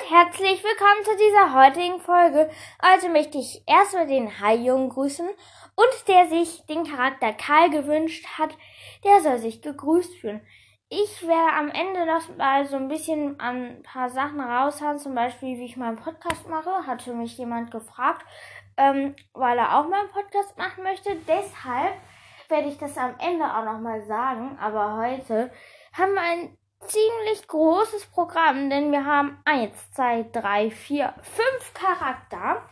und herzlich willkommen zu dieser heutigen Folge. Heute möchte ich erstmal den Hai-Jungen grüßen und der sich den Charakter Karl gewünscht hat, der soll sich gegrüßt fühlen. Ich werde am Ende noch mal so ein bisschen ein paar Sachen raushauen, zum Beispiel wie ich meinen Podcast mache, hatte mich jemand gefragt, ähm, weil er auch meinen Podcast machen möchte. Deshalb werde ich das am Ende auch noch mal sagen, aber heute haben wir ein ziemlich großes Programm, denn wir haben eins, zwei, drei, vier, fünf Charakter.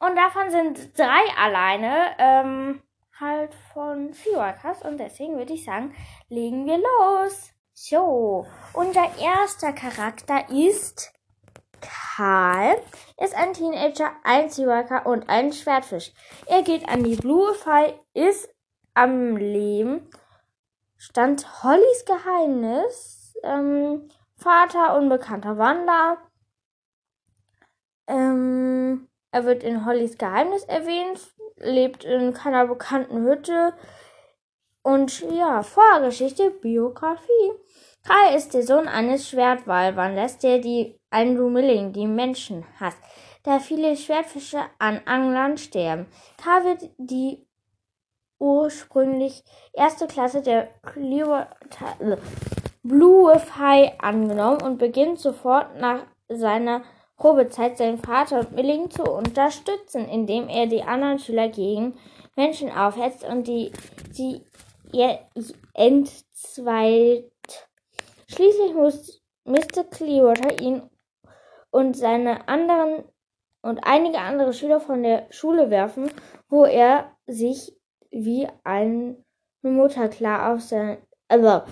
Und davon sind drei alleine ähm, halt von Seaworkers und deswegen würde ich sagen, legen wir los. So, unser erster Charakter ist Karl, ist ein Teenager, ein Seaworker und ein Schwertfisch. Er geht an die Blue Fall, ist am Leben, stand Hollys Geheimnis, ähm, Vater unbekannter Wanderer. Ähm, er wird in Hollys Geheimnis erwähnt, lebt in keiner bekannten Hütte. Und ja, Vorgeschichte, Biografie. Kai ist der Sohn eines Schwertwalwanders, der die Milling, die Menschen hasst, da viele Schwertfische an Anglern sterben. Kai wird die ursprünglich erste Klasse der Clearwater, Blue Fei angenommen und beginnt sofort nach seiner Probezeit seinen Vater und Milling zu unterstützen, indem er die anderen Schüler gegen Menschen aufhetzt und die sie entzweit. Schließlich muss Mr. Clearwater ihn und seine anderen und einige andere Schüler von der Schule werfen, wo er sich wie eine Mutter klar auf sein, also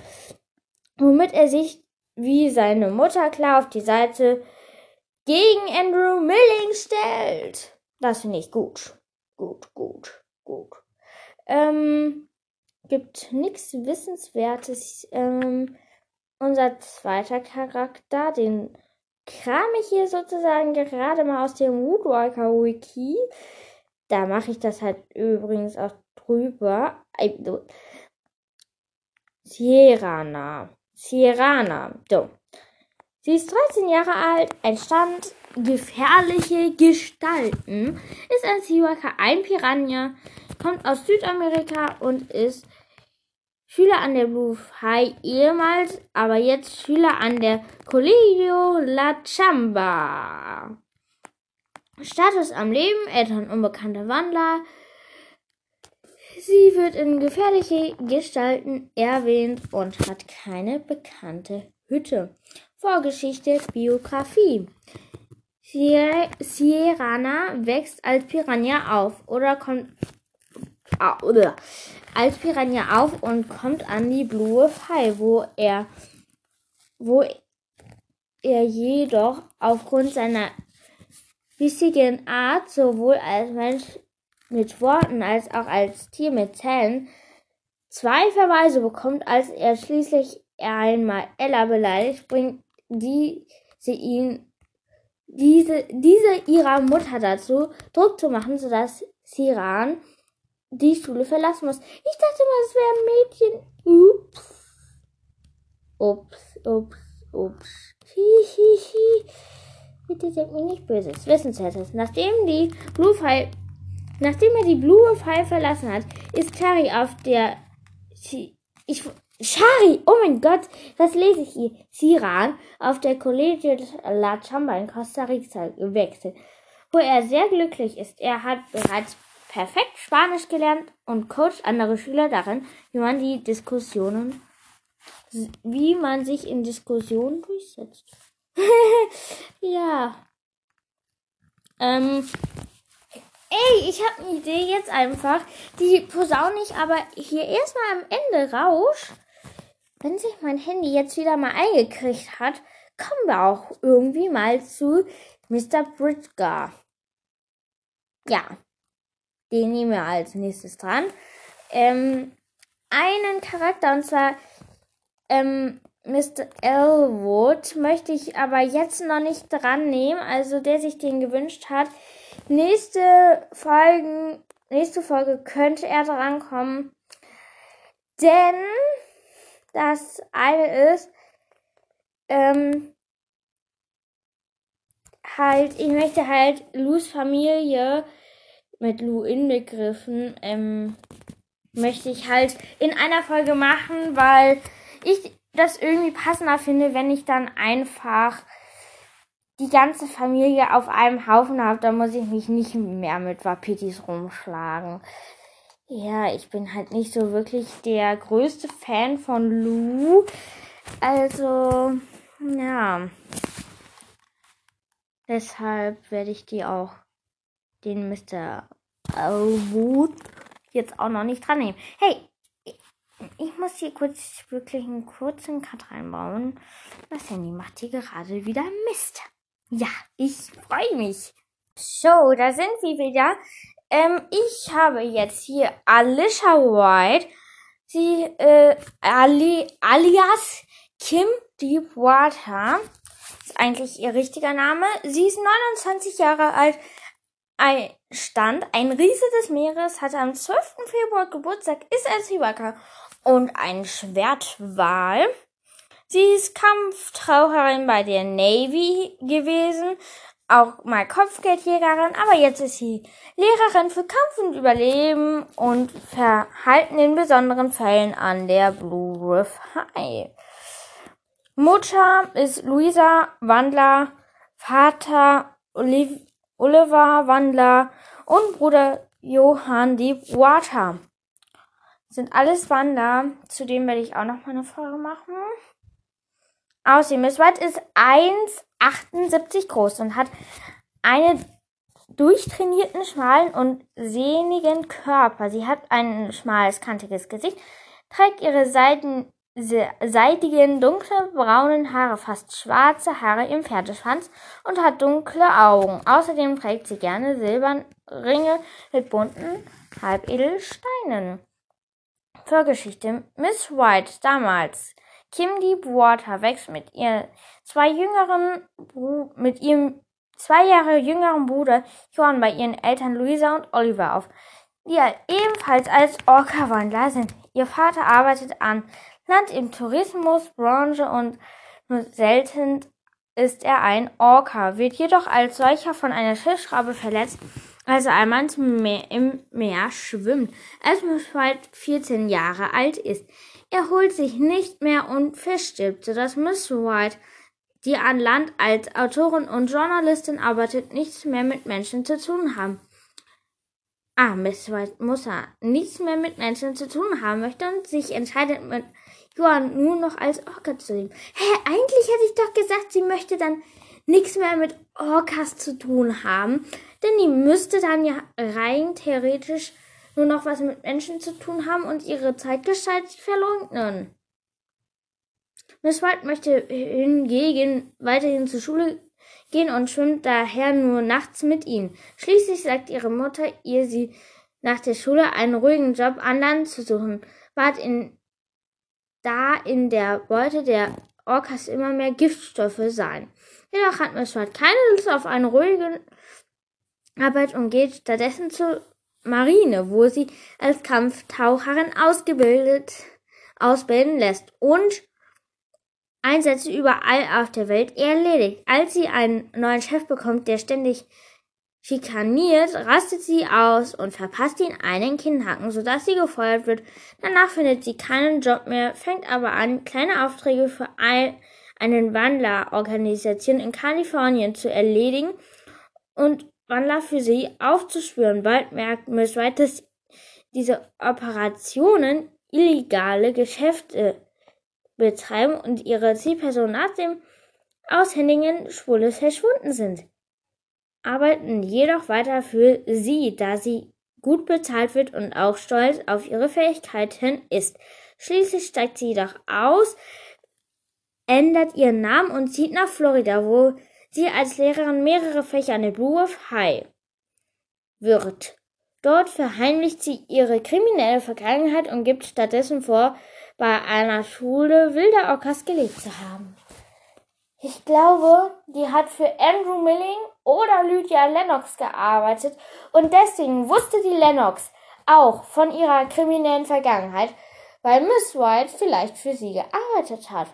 womit er sich wie seine Mutter klar auf die Seite gegen Andrew Milling stellt. Das finde ich gut. Gut, gut, gut. Ähm, gibt nichts Wissenswertes. Ähm, unser zweiter Charakter, den kram ich hier sozusagen gerade mal aus dem Woodwalker Wiki. Da mache ich das halt übrigens auch drüber. Also, Sierrana. Sierrana. So. Sie ist 13 Jahre alt, entstand gefährliche Gestalten, ist ein Seawalker, ein Piranha, kommt aus Südamerika und ist Schüler an der Blue High ehemals, aber jetzt Schüler an der Colegio La Chamba. Status am Leben, Eltern unbekannte Wandler, Sie wird in gefährliche Gestalten erwähnt und hat keine bekannte Hütte. Vorgeschichte, Biografie. Sierrana wächst als Piranha auf oder kommt oder als Piranha auf und kommt an die Blue Fall, wo er wo er jedoch aufgrund seiner bissigen Art sowohl als Mensch mit Worten als auch als Tier mit Zellen zwei Verweise bekommt, als er schließlich einmal Ella beleidigt, bringt die sie ihn diese, diese ihrer Mutter dazu, Druck zu machen, sodass Siran die Schule verlassen muss. Ich dachte mal, es wäre ein Mädchen. Ups. Ups, ups, ups. Hihihi. Bitte seid mir nicht böses. Wissenswertes. Nachdem die Blue File Nachdem er die Blue File verlassen hat, ist Shari auf der. Ich. Shari! Oh mein Gott! Was lese ich hier? Siran auf der Colegio La Chamba in Costa Rica gewechselt, wo er sehr glücklich ist. Er hat bereits perfekt Spanisch gelernt und coacht andere Schüler darin, wie man die Diskussionen, wie man sich in Diskussionen durchsetzt. ja. Ähm, Ey, ich habe eine Idee jetzt einfach. Die posaune ich aber hier erstmal am Ende raus. Wenn sich mein Handy jetzt wieder mal eingekriegt hat, kommen wir auch irgendwie mal zu Mr. Britgar. Ja, den nehmen wir als nächstes dran. Ähm, einen Charakter, und zwar ähm, Mr. Elwood, möchte ich aber jetzt noch nicht dran nehmen. Also der sich den gewünscht hat. Nächste Folgen, nächste Folge könnte er drankommen. Denn das eine ist, ähm, halt, ich möchte halt Lus Familie mit Lu inbegriffen, ähm, möchte ich halt in einer Folge machen, weil ich das irgendwie passender finde, wenn ich dann einfach die ganze Familie auf einem Haufen habe, dann muss ich mich nicht mehr mit Wapitis rumschlagen. Ja, ich bin halt nicht so wirklich der größte Fan von Lou. Also, ja. Deshalb werde ich die auch, den Mr. Wood, jetzt auch noch nicht dran nehmen. Hey, ich muss hier kurz wirklich einen kurzen Cut reinbauen. Das Handy macht hier gerade wieder Mist. Ja, ich freue mich. So, da sind wir wieder. Ähm, ich habe jetzt hier Alicia White. Sie, äh, Ali, alias Kim Deepwater. Ist eigentlich ihr richtiger Name. Sie ist 29 Jahre alt. Ein Stand, ein Riese des Meeres, hatte am 12. Februar Geburtstag, ist als Seewacker und ein Schwertwal. Sie ist Kampftaucherin bei der Navy gewesen, auch mal Kopfgeldjägerin, aber jetzt ist sie Lehrerin für Kampf und Überleben und Verhalten in besonderen Fällen an der Blue Riff High. Mutter ist Luisa Wandler, Vater Oliv Oliver Wandler und Bruder Johann Deepwater. Sind alles Wandler, zu dem werde ich auch noch mal eine Folge machen. Aussehen. Miss White ist 1,78 groß und hat einen durchtrainierten, schmalen und sehnigen Körper. Sie hat ein schmales, kantiges Gesicht, trägt ihre Seiten, seidigen, dunkelbraunen Haare, fast schwarze Haare im Pferdeschwanz und hat dunkle Augen. Außerdem trägt sie gerne silberne Ringe mit bunten Halbedelsteinen. Vorgeschichte Miss White damals Kim Deepwater wächst mit ihr zwei jüngeren mit ihrem zwei Jahre jüngeren Bruder Johann bei ihren Eltern Louisa und Oliver auf, die ebenfalls als Orca-Wandler sind. Ihr Vater arbeitet an Land im Tourismusbranche und nur selten ist er ein Orca, wird jedoch als solcher von einer Schiffsschraube verletzt, als er einmal im Meer schwimmt, als White 14 Jahre alt ist. Er holt sich nicht mehr und verstirbt, sodass Miss White, die an Land als Autorin und Journalistin arbeitet, nichts mehr mit Menschen zu tun haben. Ah, Miss White muss er nichts mehr mit Menschen zu tun haben möchte und sich entscheidet, mit Johann nur noch als Orca zu leben. Hä, hey, eigentlich hätte ich doch gesagt, sie möchte dann nichts mehr mit Orcas zu tun haben, denn die müsste dann ja rein theoretisch nur noch was mit Menschen zu tun haben und ihre Zeitgestalt verleugnen. Miss White möchte hingegen weiterhin zur Schule gehen und schwimmt daher nur nachts mit ihnen. Schließlich sagt ihre Mutter ihr, sie nach der Schule einen ruhigen Job an Land zu suchen, bat in, da in der Beute der Orcas immer mehr Giftstoffe seien. Jedoch hat Miss White keine Lust auf eine ruhige Arbeit und geht stattdessen zu Marine, wo sie als Kampftaucherin ausgebildet, ausbilden lässt und Einsätze überall auf der Welt erledigt. Als sie einen neuen Chef bekommt, der ständig schikaniert, rastet sie aus und verpasst ihn einen Kinnhaken, sodass sie gefeuert wird. Danach findet sie keinen Job mehr, fängt aber an, kleine Aufträge für einen Wandlerorganisation in Kalifornien zu erledigen und Wandler für sie aufzuspüren. Bald merkt Miss White, dass diese Operationen illegale Geschäfte betreiben und ihre Zielpersonen nach dem Aushändigen spurlos verschwunden sind. Arbeiten jedoch weiter für sie, da sie gut bezahlt wird und auch stolz auf ihre Fähigkeiten ist. Schließlich steigt sie jedoch aus, ändert ihren Namen und zieht nach Florida, wo sie als Lehrerin mehrere Fächer an der Blue High wird. Dort verheimlicht sie ihre kriminelle Vergangenheit und gibt stattdessen vor, bei einer Schule wilder Orcas gelebt zu haben. Ich glaube, die hat für Andrew Milling oder Lydia Lennox gearbeitet und deswegen wusste die Lennox auch von ihrer kriminellen Vergangenheit, weil Miss White vielleicht für sie gearbeitet hat.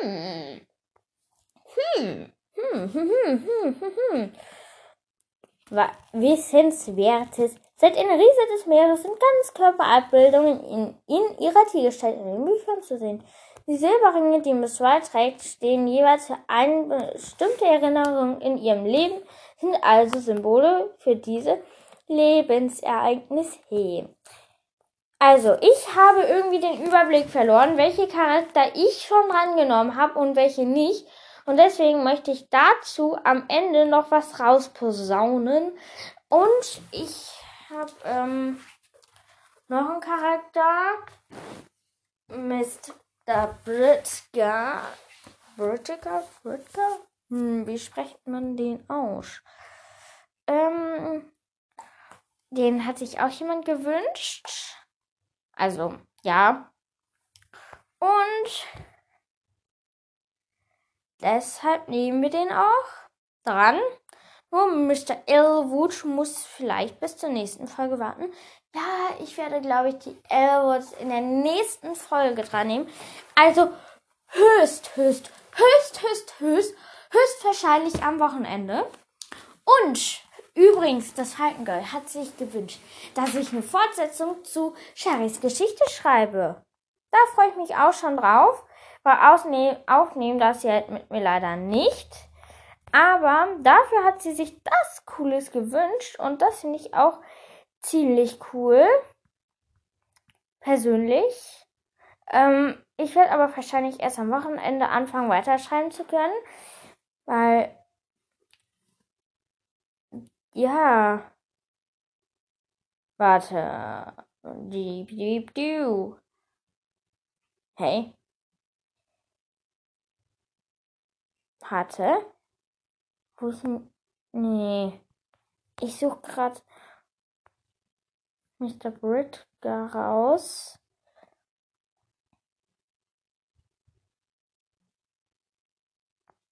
Hm. Hm. Hm, hm, hm, hm, hm, hm. Wissenswertes. Seit in der Riese des Meeres sind Ganzkörperabbildungen in, in ihrer Tiergestalt in den Büchern zu sehen. Die Silberringe, die Miss White trägt, stehen jeweils für eine bestimmte Erinnerung in ihrem Leben, sind also Symbole für diese Lebensereignisse. Also, ich habe irgendwie den Überblick verloren, welche Charakter ich schon rangenommen habe und welche nicht. Und deswegen möchte ich dazu am Ende noch was rausposaunen. Und ich habe ähm, noch einen Charakter. Mr. Britka. Britka? Britka? Hm, wie spricht man den aus? Ähm, den hat sich auch jemand gewünscht. Also, ja. Und deshalb nehmen wir den auch dran. Nur Mr. Elwood muss vielleicht bis zur nächsten Folge warten. Ja, ich werde, glaube ich, die Elwoods in der nächsten Folge dran nehmen. Also höchst, höchst, höchst, höchst, höchst, höchst wahrscheinlich am Wochenende. Und Übrigens, das Falkengirl hat sich gewünscht, dass ich eine Fortsetzung zu Sherrys Geschichte schreibe. Da freue ich mich auch schon drauf, aufnehmen darf sie halt mit mir leider nicht. Aber dafür hat sie sich das Cooles gewünscht und das finde ich auch ziemlich cool. Persönlich. Ähm, ich werde aber wahrscheinlich erst am Wochenende anfangen, weiterschreiben zu können, weil ja. Warte. Diep, diep, du. Hey. Warte. Wo ist denn. Nee. Ich suche gerade Mr. Britka raus.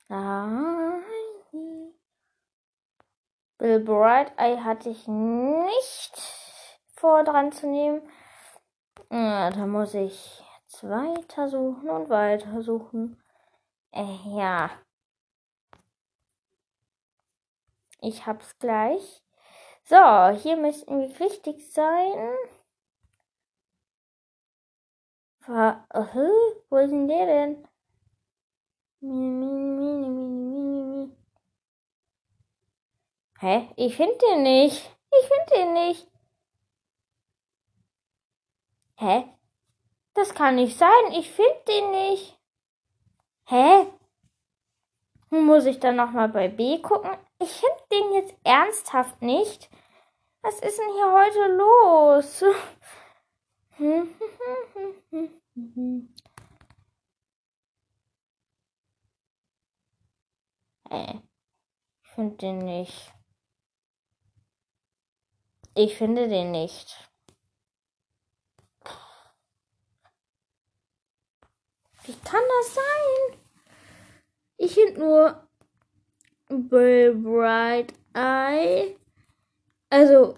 Ah. Bill Bright Eye hatte ich nicht vor dran zu nehmen. Ja, da muss ich jetzt weiter suchen und weiter suchen. Äh, ja. Ich hab's gleich. So, hier müssten wir richtig sein. Wo ist denn der denn? Hä? Ich finde den nicht. Ich finde den nicht. Hä? Das kann nicht sein. Ich finde den nicht. Hä? Muss ich dann nochmal bei B gucken? Ich finde den jetzt ernsthaft nicht. Was ist denn hier heute los? Hä? Ich finde den nicht. Ich finde den nicht. Wie kann das sein? Ich finde nur Bright Eye. Also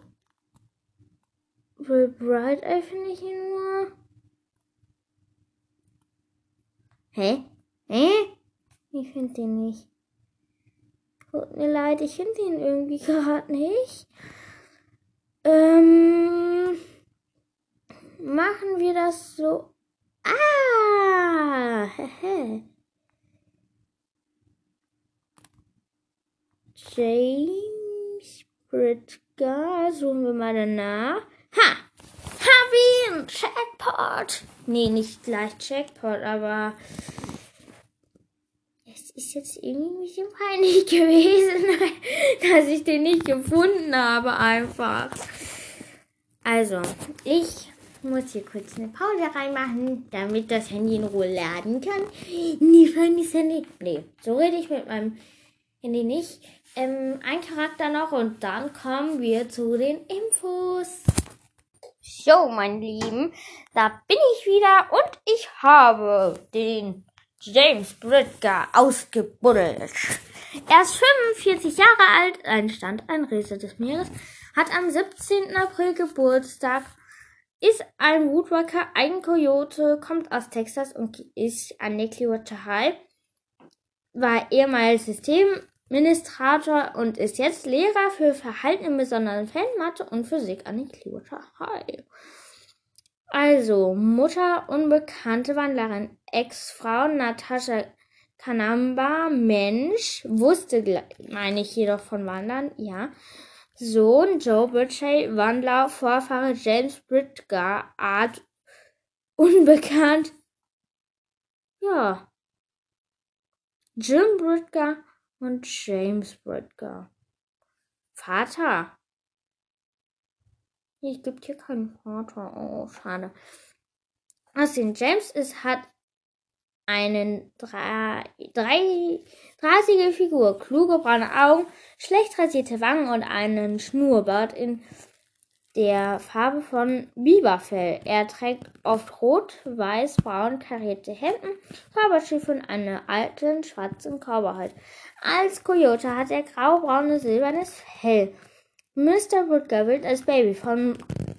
Bright Eye finde ich ihn nur. Hä? Hä? Ich finde den nicht. Tut mir leid, ich finde ihn irgendwie gerade nicht. Ähm, machen wir das so. Ah! James Britka, suchen wir mal danach. Ha! Hab ihn! Jackpot! Nee, nicht gleich Jackpot, aber es ist jetzt irgendwie ein bisschen peinlich gewesen, dass ich den nicht gefunden habe einfach. Also, ich muss hier kurz eine Pause reinmachen, damit das Handy in Ruhe laden kann. Nie Handy. Nee, so rede ich mit meinem Handy nicht. Ähm, ein Charakter noch und dann kommen wir zu den Infos. So, mein Lieben, da bin ich wieder und ich habe den James Bridger ausgebuddelt. Er ist 45 Jahre alt, ein Stand, ein Riese des Meeres, hat am 17. April Geburtstag, ist ein Woodwalker, ein Coyote, kommt aus Texas und ist an Clearwater High, war ehemals System Administrator und ist jetzt Lehrer für Verhalten in besonderen Fällen, Mathe und Physik an den Clearwater High. Also, Mutter unbekannte Wandlerin, Ex-Frau Natascha Kanamba, Mensch, wusste, meine ich jedoch von Wandern, ja. Sohn Joe Bridgey, Wandler, Vorfahre James Bridgar, Art unbekannt. Ja. Jim Bridgar und James Bridgar. Vater. Ich gibt hier keinen Vater. Oh, schade. Außerdem James ist, hat einen drei, drei, drahtige Figur, kluge braune Augen, schlecht rasierte Wangen und einen Schnurrbart in der Farbe von Biberfell. Er trägt oft rot, weiß, braun karierte Hemden, Cowboystiefel und einen alten schwarzen Cowboyhut. Als Coyote hat er graubraunes silbernes Fell. Mr. Woodger wird als Baby von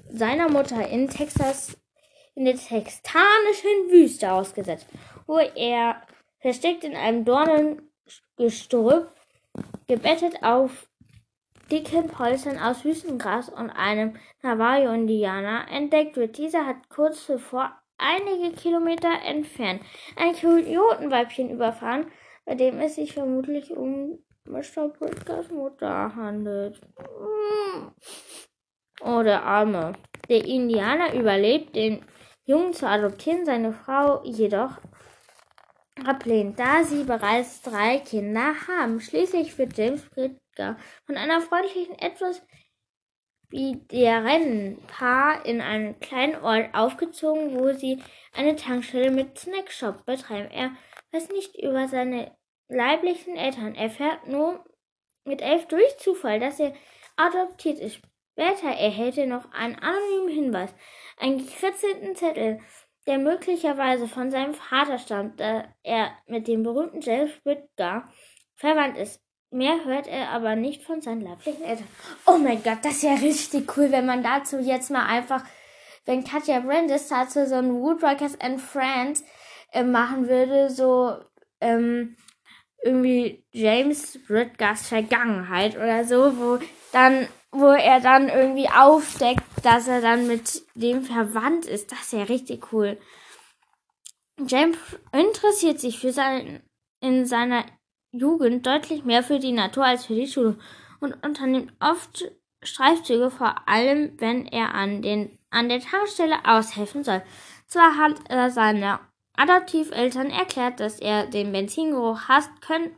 seiner Mutter in Texas in der texanischen Wüste ausgesetzt wo er versteckt in einem Dornengestrüpp, gebettet auf dicken Polstern aus Wüstengras und einem Navajo-Indianer entdeckt wird. Dieser hat kurz zuvor einige Kilometer entfernt ein Kojotenweibchen überfahren, bei dem es sich vermutlich um Mr. Pritzkers Mutter handelt. Oh, der Arme. Der Indianer überlebt, den Jungen zu adoptieren, seine Frau jedoch ablehnt, da sie bereits drei Kinder haben. Schließlich wird James Bridger von einer freundlichen, etwas wie der Rennpaar in einen kleinen Ort aufgezogen, wo sie eine Tankstelle mit Snackshop betreiben. Er weiß nicht über seine leiblichen Eltern, er fährt nur mit elf durch Zufall, dass er adoptiert ist. Später erhält er noch einen anonymen Hinweis, einen gekritzelten Zettel, der möglicherweise von seinem Vater stammt, da er mit dem berühmten James Whitgar verwandt ist. Mehr hört er aber nicht von seinen leiblichen Eltern. Oh mein Gott, das ist ja richtig cool, wenn man dazu jetzt mal einfach, wenn Katja Brandis dazu so ein Woodrockers and Friends äh, machen würde, so ähm, irgendwie James Bridgers Vergangenheit oder so, wo dann wo er dann irgendwie aufdeckt, dass er dann mit dem verwandt ist. Das ist ja richtig cool. James interessiert sich für sein, in seiner Jugend deutlich mehr für die Natur als für die Schule und unternimmt oft Streifzüge, vor allem wenn er an, den, an der Tankstelle aushelfen soll. Zwar hat er seine Adoptiveltern erklärt, dass er den Benzingeruch hasst, können,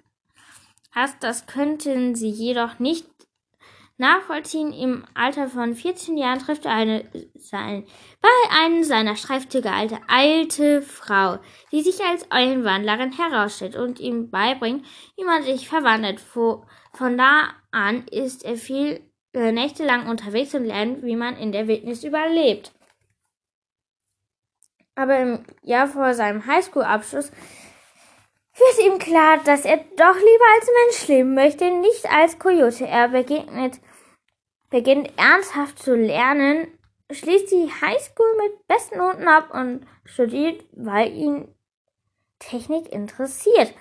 hasst, das könnten sie jedoch nicht nachvollziehen. Im Alter von 14 Jahren trifft er eine, sein, bei einem seiner Streifzüge alte, alte Frau, die sich als Eulenwandlerin herausstellt und ihm beibringt, wie man sich verwandelt. Von da an ist er viel äh, Nächte lang unterwegs und lernt, wie man in der Wildnis überlebt. Aber im Jahr vor seinem Highschool-Abschluss wird ihm klar, dass er doch lieber als Mensch leben möchte, nicht als Coyote. Er begegnet, beginnt ernsthaft zu lernen, schließt die Highschool mit besten Noten ab und studiert, weil ihn Technik interessiert.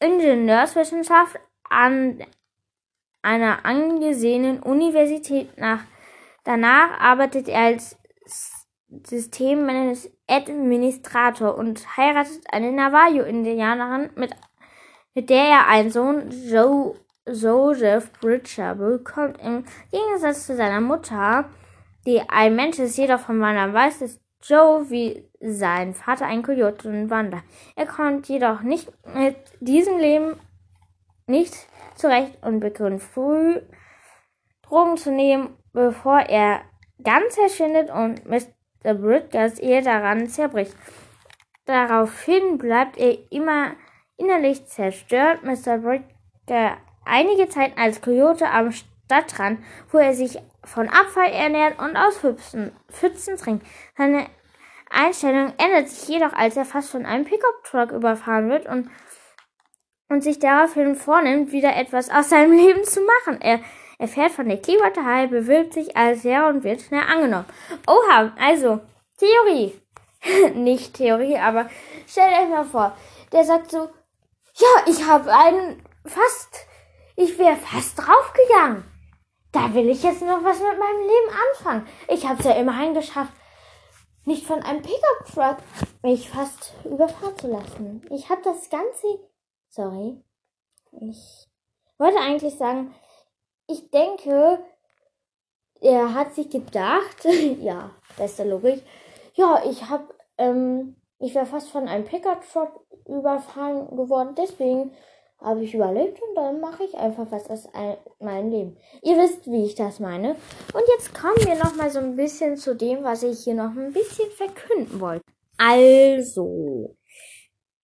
Ingenieurswissenschaft an einer angesehenen Universität nach. Danach arbeitet er als Systemadministrator und heiratet eine Navajo-Indianerin, mit, mit der er einen Sohn, Joe, Joseph Bridger, bekommt. Im Gegensatz zu seiner Mutter, die ein Mensch ist, jedoch von Wandern weiß, ist Joe wie sein Vater ein Kojote und Wander. Er kommt jedoch nicht mit diesem Leben nicht zurecht und beginnt früh Drogen zu nehmen, bevor er ganz verschwindet und Mr. Bridgers Ehe daran zerbricht. Daraufhin bleibt er immer innerlich zerstört. Mr. Bridger einige Zeit als Coyote am Stadtrand, wo er sich von Abfall ernährt und aus Pfützen, Pfützen trinkt. Seine Einstellung ändert sich jedoch, als er fast von einem Pickup-Truck überfahren wird und, und sich daraufhin vornimmt, wieder etwas aus seinem Leben zu machen. Er erfährt von der High, bewirbt sich als Lehrer und wird schnell angenommen. Oha, also, Theorie. Nicht Theorie, aber stellt euch mal vor, der sagt so, ja, ich habe einen fast, ich wäre fast draufgegangen. Da will ich jetzt noch was mit meinem Leben anfangen. Ich habe es ja immerhin geschafft, nicht von einem Pickup-Truck mich fast überfahren zu lassen. Ich habe das Ganze, sorry, ich wollte eigentlich sagen, ich denke, er hat sich gedacht, ja, beste Logik, ja, ich habe, ähm, ich wäre fast von einem Pickup-Truck überfahren geworden, deswegen habe ich überlebt und dann mache ich einfach was aus meinem Leben. Ihr wisst, wie ich das meine. Und jetzt kommen wir noch mal so ein bisschen zu dem, was ich hier noch ein bisschen verkünden wollte. Also,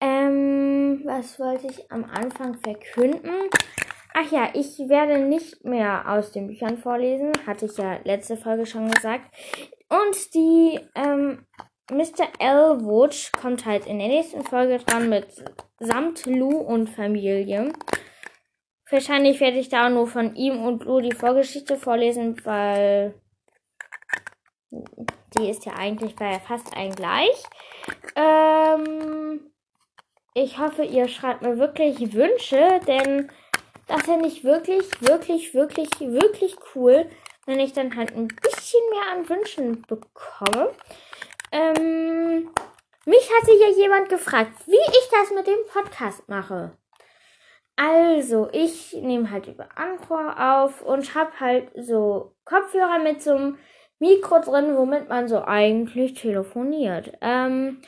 ähm, was wollte ich am Anfang verkünden? Ach ja, ich werde nicht mehr aus den Büchern vorlesen, hatte ich ja letzte Folge schon gesagt. Und die ähm, Mr. Elwood kommt halt in der nächsten Folge dran mit samt Lou und Familie. Wahrscheinlich werde ich da nur von ihm und Lou die Vorgeschichte vorlesen, weil die ist ja eigentlich bei fast ein gleich. Ähm, ich hoffe, ihr schreibt mir wirklich Wünsche, denn das wäre nicht wirklich, wirklich, wirklich, wirklich cool, wenn ich dann halt ein bisschen mehr an Wünschen bekomme. Ähm, mich hatte ja jemand gefragt, wie ich das mit dem Podcast mache. Also, ich nehme halt über Anchor auf und habe halt so Kopfhörer mit so einem Mikro drin, womit man so eigentlich telefoniert. Ähm,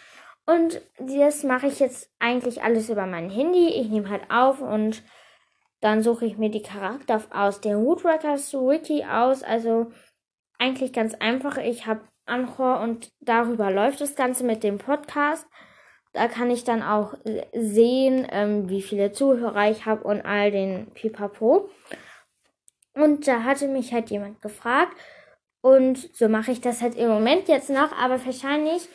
und das mache ich jetzt eigentlich alles über mein Handy. Ich nehme halt auf und dann suche ich mir die Charakter aus der Woodwreckers Wiki aus. Also eigentlich ganz einfach. Ich habe Anchor und darüber läuft das Ganze mit dem Podcast. Da kann ich dann auch sehen, ähm, wie viele Zuhörer ich habe und all den Pipapo. Und da hatte mich halt jemand gefragt. Und so mache ich das halt im Moment jetzt noch. Aber wahrscheinlich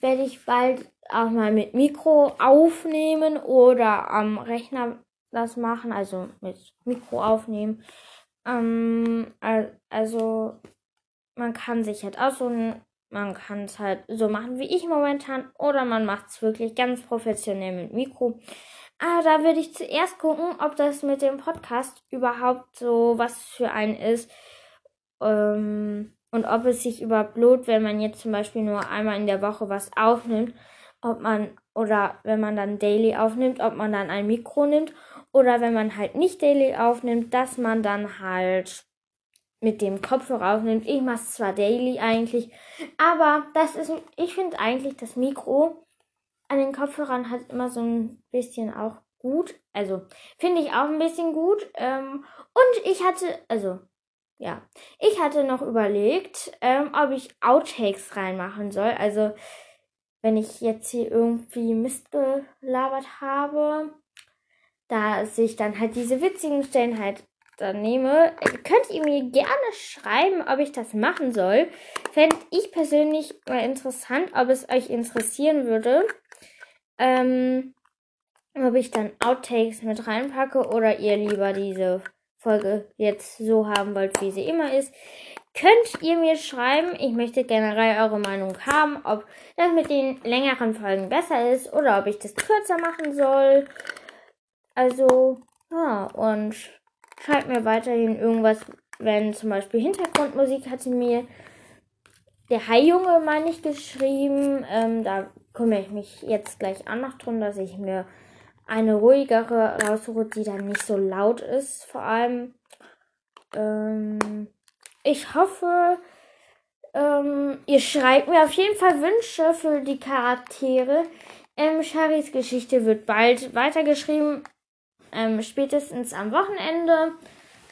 werde ich bald auch mal mit Mikro aufnehmen oder am Rechner das machen. Also mit Mikro aufnehmen. Ähm, also man kann sich halt aussuchen, man kann es halt so machen wie ich momentan oder man macht es wirklich ganz professionell mit Mikro. Aber da würde ich zuerst gucken, ob das mit dem Podcast überhaupt so was für einen ist. Ähm, und ob es sich überhaupt lohnt, wenn man jetzt zum Beispiel nur einmal in der Woche was aufnimmt, ob man oder wenn man dann daily aufnimmt, ob man dann ein Mikro nimmt oder wenn man halt nicht daily aufnimmt, dass man dann halt mit dem Kopfhörer aufnimmt. Ich mache es zwar daily eigentlich, aber das ist, ich finde eigentlich das Mikro an den Kopfhörern hat immer so ein bisschen auch gut. Also finde ich auch ein bisschen gut. Ähm, und ich hatte, also ja, ich hatte noch überlegt, ähm, ob ich Outtakes reinmachen soll. Also wenn ich jetzt hier irgendwie Mist gelabert habe, da sich dann halt diese witzigen Stellen halt dann nehme, könnt ihr mir gerne schreiben, ob ich das machen soll. Fände ich persönlich mal interessant, ob es euch interessieren würde. Ähm, ob ich dann Outtakes mit reinpacke oder ihr lieber diese Folge jetzt so haben wollt, wie sie immer ist. Könnt ihr mir schreiben, ich möchte generell eure Meinung haben, ob das mit den längeren Folgen besser ist oder ob ich das kürzer machen soll. Also, ja, und Schreibt mir weiterhin irgendwas, wenn zum Beispiel Hintergrundmusik hatte mir der Hai-Junge, meine ich, geschrieben. Ähm, da kümmere ich mich jetzt gleich an noch drum, dass ich mir eine ruhigere raussuche, die dann nicht so laut ist. Vor allem, ähm, ich hoffe, ähm, ihr schreibt mir auf jeden Fall Wünsche für die Charaktere. Ähm, Charis Geschichte wird bald weitergeschrieben. Ähm, spätestens am Wochenende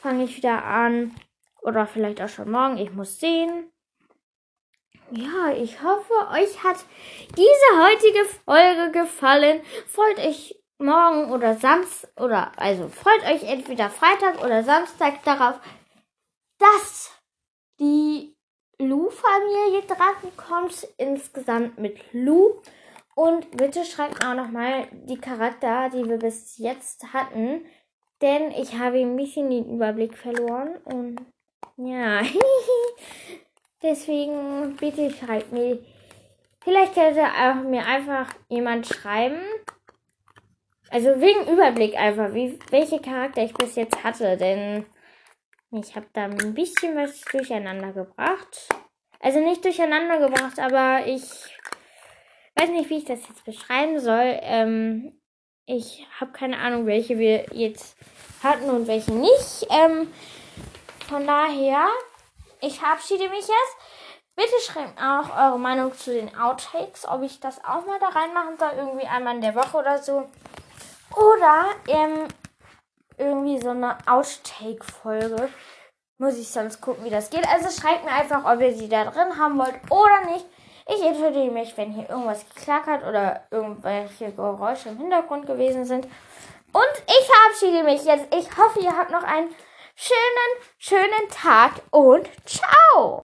fange ich wieder an. Oder vielleicht auch schon morgen. Ich muss sehen. Ja, ich hoffe, euch hat diese heutige Folge gefallen. Freut euch morgen oder Samstag oder also freut euch entweder Freitag oder Samstag darauf, dass die Lu-Familie drankommt. Insgesamt mit Lu. Und bitte schreibt auch nochmal die Charakter, die wir bis jetzt hatten. Denn ich habe ein bisschen den Überblick verloren. Und ja. Deswegen bitte schreibt mir. Vielleicht könnte auch mir einfach jemand schreiben. Also wegen Überblick einfach, wie, welche Charakter ich bis jetzt hatte, denn ich habe da ein bisschen was durcheinander gebracht. Also nicht durcheinander gebracht, aber ich weiß nicht, wie ich das jetzt beschreiben soll. Ähm, ich habe keine Ahnung, welche wir jetzt hatten und welche nicht. Ähm, von daher, ich verabschiede mich jetzt. Bitte schreibt auch eure Meinung zu den Outtakes, ob ich das auch mal da reinmachen soll, irgendwie einmal in der Woche oder so. Oder ähm, irgendwie so eine Outtake-Folge. Muss ich sonst gucken, wie das geht. Also schreibt mir einfach, ob ihr sie da drin haben wollt oder nicht. Ich entschuldige mich, wenn hier irgendwas geklackert oder irgendwelche Geräusche im Hintergrund gewesen sind. Und ich verabschiede mich jetzt. Ich hoffe, ihr habt noch einen schönen, schönen Tag und ciao!